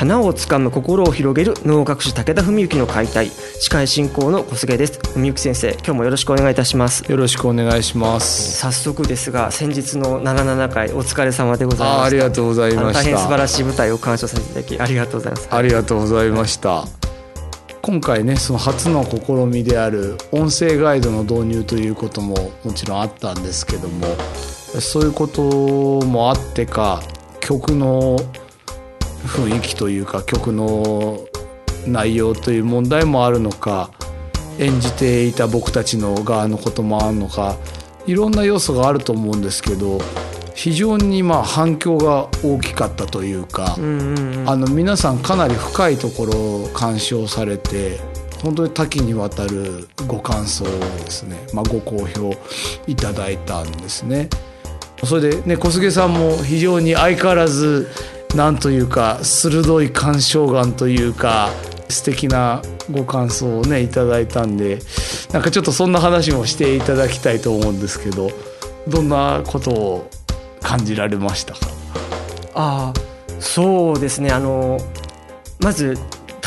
花をつかむ心を広げる能楽師武田文幸の解体。司会進行の小菅です。文幸先生今日もよろしくお願いいたします。よろしくお願いします。早速ですが先日の77回お疲れ様でございました。ありがとうございました。大変素晴らしい舞台を鑑賞させていただきありがとうございます。ありがとうございました。今回ねその初の試みである音声ガイドの導入ということももちろんあったんですけどもそういうこともあってか曲の雰囲気というか曲の内容という問題もあるのか演じていた僕たちの側のこともあるのかいろんな要素があると思うんですけど非常にまあ反響が大きかったというか、あの皆さんかなり深いところを鑑賞されて本当に多岐にわたるご感想をですね、まあ、ご好評いただいたんですね。それでね小菅さんも非常に相変わらずなんというか鋭い鑑賞眼というか素敵なご感想をねいただいたんでなんかちょっとそんな話もしていただきたいと思うんですけどどんなことを感じられましたか？ああそうですね。あのまず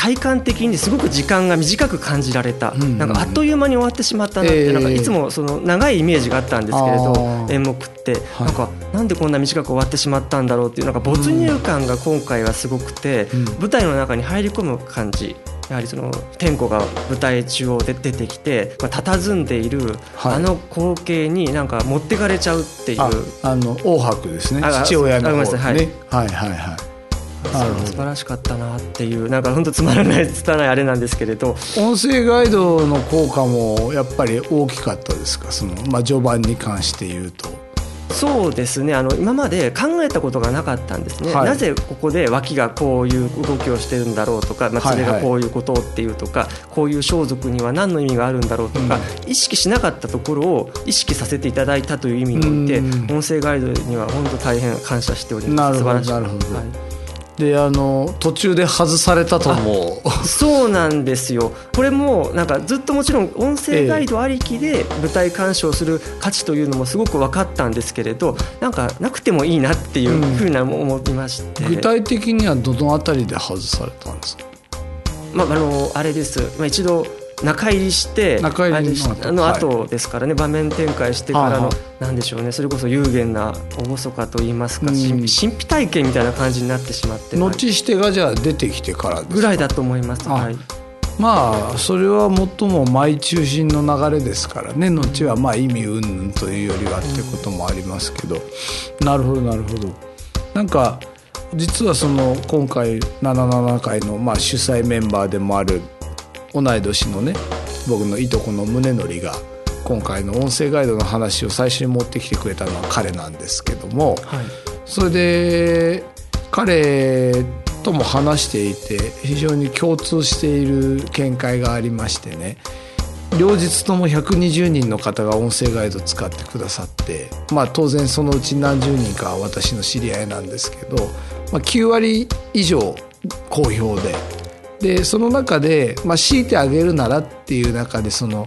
体感的にすごく時間が短く感じられた、うんうん、なんかあっという間に終わってしまったなって、えー、なんかいつもその長いイメージがあったんですけれど演目って、はい、なんかなんでこんな短く終わってしまってんだろうっていうなんか没入感が今回はすごくて、うん、舞台の中に入り込む感じ。やはりその天子が舞台中央で出てきて、まあ、佇んでいるあの光景になんか持ってかれちゃうっていう、あの王伯ですね。父親の方ね、はい、はいはいはい素晴らしかったなっていうなんか本当つまらない拙いあれなんですけれど。音声ガイドの効果もやっぱり大きかったですか？その、まあ、序盤に関して言うと。そうですね。あの今まで考えたことがなかったんですね、はい、なぜここで脇がこういう動きをしてるんだろうとか、まあ、れがこういうことっていうとか、はいはい、こういう装束には何の意味があるんだろうとか、うん、意識しなかったところを意識させていただいたという意味において、音声ガイドには本当大変感謝しております。素晴らしい。なるほど、はいであの途中で外されたと思う。そうなんですよ。これもなんかずっともちろん音声ガイドありきで舞台鑑賞する価値というのもすごく分かったんですけれどなんかなくてもいいなっていうふうな思いまして、うん、具体的にはどの辺りで外されたんですか？まあ、あのあれです、まあ、一度中入りして中入りのの後ですからね、はい、場面展開してからのなんでしょうねそれこそ有限な厳かと言いますか、うん、神秘体験みたいな感じになってしまって後してがじゃあ出てきてからぐらいだと思います。はい。まあそれは最も舞中心の流れですからね。後はまあ意味云々というよりはってこともありますけど、うん、なるほどなるほど。なんか実はその今回77回のまあ主催メンバーでもある同い年のね僕のいとこの宗則が今回の音声ガイドの話を最初に持ってきてくれたのは彼なんですけども、はい、それで彼とも話していて非常に共通している見解がありましてね両日とも120人の方が音声ガイド使ってくださってまあ当然そのうち何十人かは私の知り合いなんですけど、まあ、9割以上好評で。でその中で、まあ、強いてあげるならっていう中でその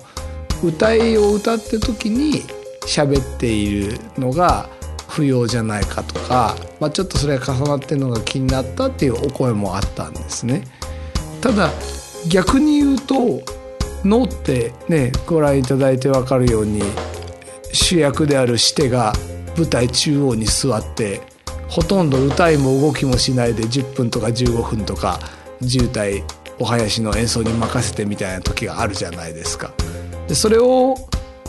歌いを歌って時に喋っているのが不要じゃないかとか、まあ、ちょっとそれが重なってるのが気になったっていうお声もあったんですね。ただ逆に言うと脳ってねご覧いただいて分かるように主役であるシテが舞台中央に座ってほとんど歌いも動きもしないで10分とか15分とか渋滞お囃子の演奏に任せてみたいな時があるじゃないですか。でそれを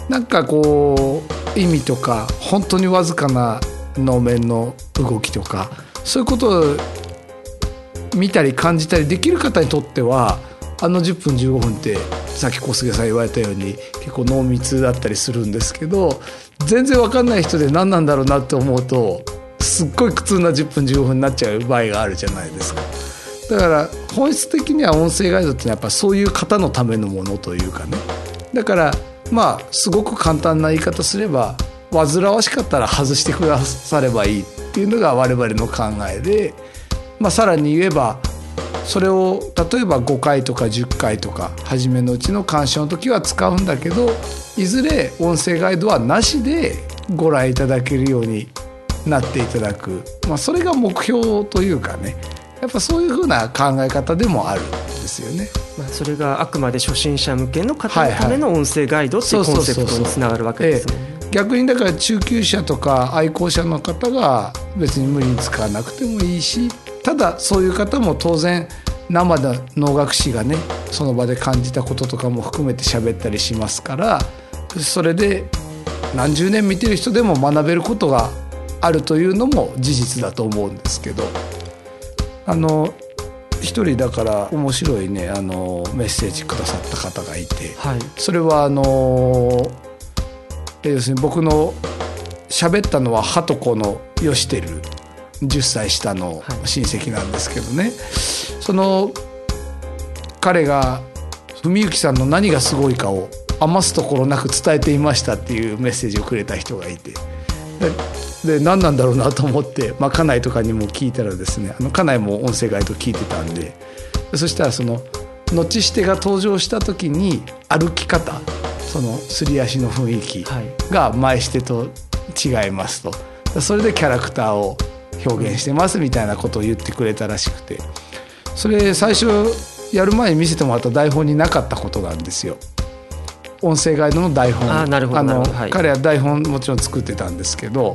なんかこう意味とか本当にわずかな能面の動きとかそういうことを見たり感じたりできる方にとってはあの10分15分ってさっき小菅さん言われたように結構濃密だったりするんですけど全然分かんない人で何なんだろうなって思うとすっごい苦痛な10分15分になっちゃう場合があるじゃないですか。だから本質的には音声ガイドってのはやっぱそういう方のためのものというかね。だからまあすごく簡単な言い方すれば煩わしかったら外してくださればいいっていうのが我々の考えで、まあ、さらに言えばそれを例えば5回とか10回とか初めのうちの鑑賞の時は使うんだけどいずれ音声ガイドはなしでご覧いただけるようになっていただく、まあ、それが目標というかね。やっぱそういうふうな考え方でもあるんですよね。まあ、それがあくまで初心者向けの方のための音声ガイドっていうコンセプトにつながるわけですね。逆にだから中級者とか愛好者の方が別に無理に使わなくてもいいしただそういう方も当然生で能楽師がねその場で感じたこととかも含めて喋ったりしますからそれで何十年見てる人でも学べることがあるというのも事実だと思うんですけどあの一人だから面白いねあのメッセージくださった方がいて、はい、それはあの要するに僕の喋ったのはハトコのヨシテル10歳下の親戚なんですけどね、はい、その彼が文幸さんの何がすごいかを余すところなく伝えていましたっていうメッセージをくれた人がいてで何なんだろうなと思って、まあ、家内とかにも聞いたらですねあの家内も音声ガイド聞いてたんでそしたらその後してが登場した時に歩き方そのすり足の雰囲気が前してと違いますと、はい、それでキャラクターを表現してますみたいなことを言ってくれたらしくて。それ最初やる前に見せてもらった台本になかったことなんですよ。音声ガイドの台本。あの、はい、彼は台本もちろん作ってたんですけど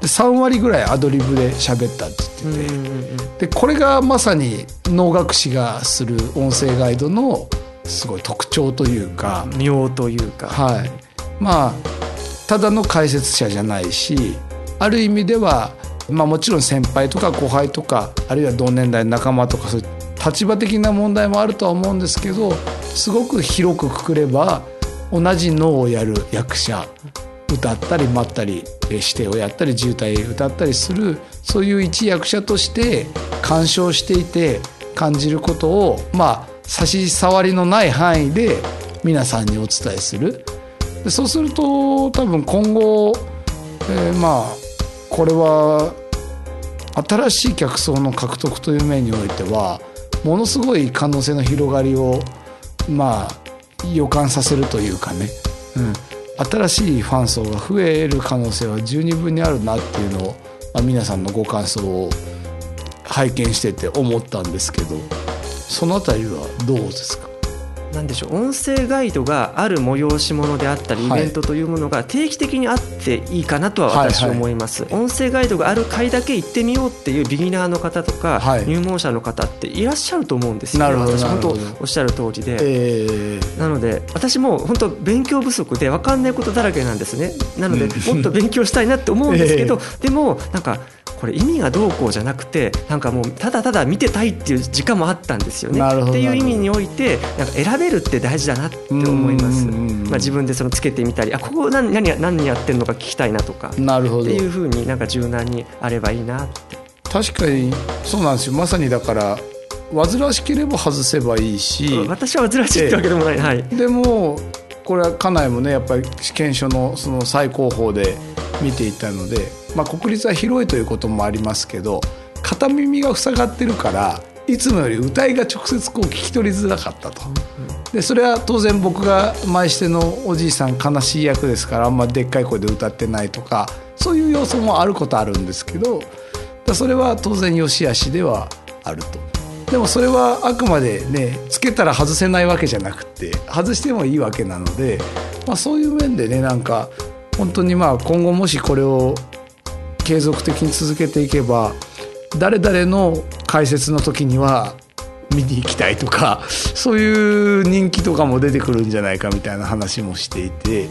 で3割ぐらいアドリブで喋ったって言ってて、でこれがまさに能楽師がする音声ガイドのすごい特徴というか。妙というか。はい。まあただの解説者じゃないしある意味では、まあ、もちろん先輩とか後輩とかあるいは同年代の仲間とかそういう立場的な問題もあるとは思うんですけどすごく広くくくれば同じ能をやる役者歌ったり待ったり指定をやったり渋滞歌ったりするそういう一役者として鑑賞していて感じることをまあ差し障りのない範囲で皆さんにお伝えする。そうすると多分今後、えー、まあこれは新しい客層の獲得という面においてはものすごい可能性の広がりをまあ予感させるというかね、うん、新しいファン層が増える可能性は十二分にあるなっていうのを、まあ、皆さんのご感想を拝見してて思ったんですけど。そのあたりはどうですか？なんでしょう。音声ガイドがある催し物であったりイベントというものが定期的にあっていいかなとは私は思います、はい。はい、音声ガイドがある回だけ行ってみようっていうビギナーの方とか、はい、入門者の方っていらっしゃると思うんですよ、ね、私本当おっしゃる通りで、えー、なので私も本当勉強不足で分かんないことだらけなんですね。なのでもっと勉強したいなって思うんですけど、えー、でもなんかこれ意味がどうこうじゃなくてなんかもうただただ見てたいっていう時間もあったんですよね。っていう意味においてなんか選べるって大事だなって思います。まあ、自分でそのつけてみたりあここ何何何やってるのか聞きたいなとか。なるほど。っていうふうになんか柔軟にあればいいなって。確かにそうなんですよ。まさにだから煩わしければ外せばいいし。私は煩わしいってわけでもない、はい、でもこれは家内もねやっぱり試験書のその最高峰で見ていたので、まあ、国立は広いということもありますけど片耳が塞がってるからいつもより歌いが直接こう聞き取りづらかったと。でそれは当然僕が前してのおじいさん悲しい役ですからあんまでっかい声で歌ってないとかそういう要素もあることあるんですけどそれは当然良し悪しではあると。でもそれはあくまでねつけたら外せないわけじゃなくて外してもいいわけなので、まあ、そういう面でねなんか本当にまあ今後もしこれを継続的に続けていけば誰々の解説の時には見に行きたいとかそういう人気とかも出てくるんじゃないかみたいな話もしていて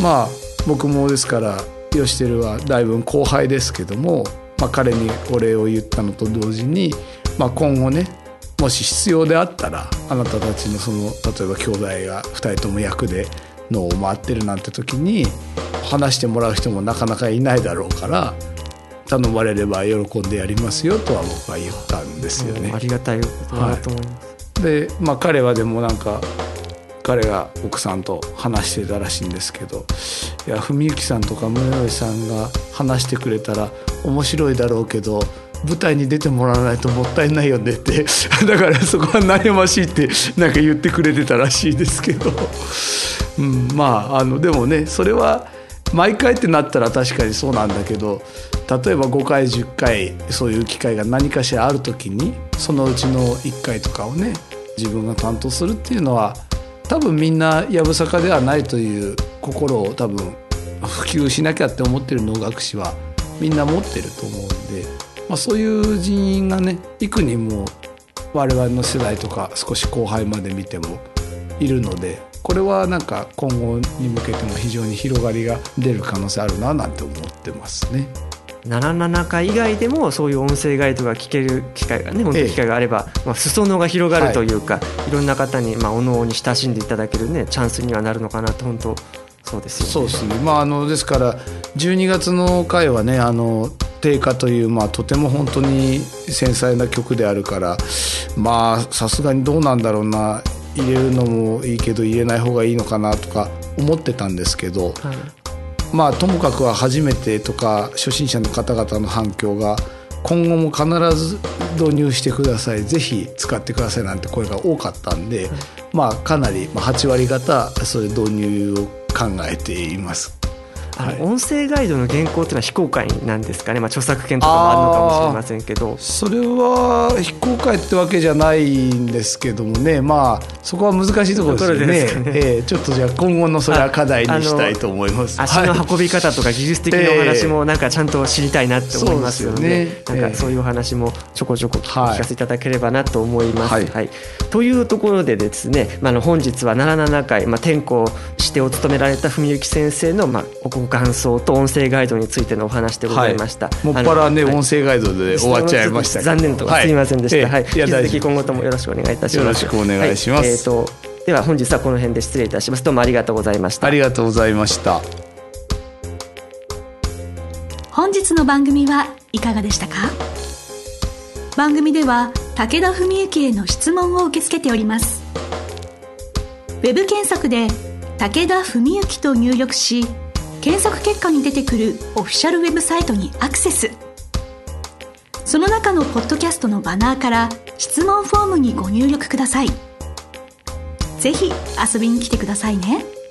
まあ僕もですから吉輝はだいぶ後輩ですけども、まあ、彼にお礼を言ったのと同時に、まあ、今後ねもし必要であったらあなたたちのその例えば兄弟が2人とも役で脳を回ってるなんて時に話してもらう人もなかなかいないだろうから頼まれれば喜んでやりますよとは僕は言ったんですよね。ありがたいことだと思います。はい、でまあ彼はでもなんか彼が奥さんと話してたらしいんですけどいや文幸さんとか宗義さんが話してくれたら面白いだろうけど舞台に出てもらわないともったいないよねって だからそこは悩ましいってなんか言ってくれてたらしいですけど、うん、まああのでもねそれは毎回ってなったら確かにそうなんだけど例えば5回10回そういう機会が何かしらある時にそのうちの1回とかをね自分が担当するっていうのは多分みんなやぶさかではないという心を多分普及しなきゃって思ってる能楽師はみんな持ってると思うんで、まあ、そういう人員がね幾人も我々の世代とか少し後輩まで見てもいるのでこれはなんか今後に向けても非常に広がりが出る可能性あるななんて思ってますね。77回以外でもそういう音声ガイドが聞ける機会がね本当機会があれば、ええ、まあ、裾野が広がるというか、はい、いろんな方に、まあ、おのおに親しんでいただける、ね、チャンスにはなるのかなと本当そうですよね。そうですね、まあ、あのですから12月の回はねあの定価という、まあ、とても本当に繊細な曲であるからまあさすがにどうなんだろうな入れるのもいいけど入れない方がいいのかなとか思ってたんですけど、はい、まあともかくは初めてとか初心者の方々の反響が今後も必ず導入してください。ぜひ使ってくださいなんて声が多かったんで、まあかなり8割方それ導入を考えています。あの、音声ガイドの原稿っていうのは非公開なんですかね、まあ、著作権とかもあるのかもしれませんけど。それは非公開ってわけじゃないんですけどもね。まあそこは難しいところですよね。ね、えー、ちょっとじゃあ今後のそれは課題にしたいと思います。足の運び方とか技術的なお話もなんかちゃんと知りたいなって思いますので,、えー、なんかそういうお話もちょこちょこ聞かせていただければなと思います。はい、はい、というところでですね、まあ、の本日は77回、まあ、転校してお務められた文幸先生の、まあ、ご感想と音声ガイドについてのお話でございました。もっぱらね、音声ガイドで終わっちゃいました残念とかすみませんでした。はい、引き続き今後ともよろしくお願いいたします。よろしくお願いします。えっ、とでは本日はこの辺で失礼いたします。どうもありがとうございました。ありがとうございました。本日の番組はいかがでしたか？番組では武田文幸への質問を受け付けております。ウェブ検索で武田文幸と入力し検索結果に出てくるオフィシャルウェブサイトにアクセスその中のポッドキャストのバナーから質問フォームにご入力くださいぜひ遊びに来てくださいね。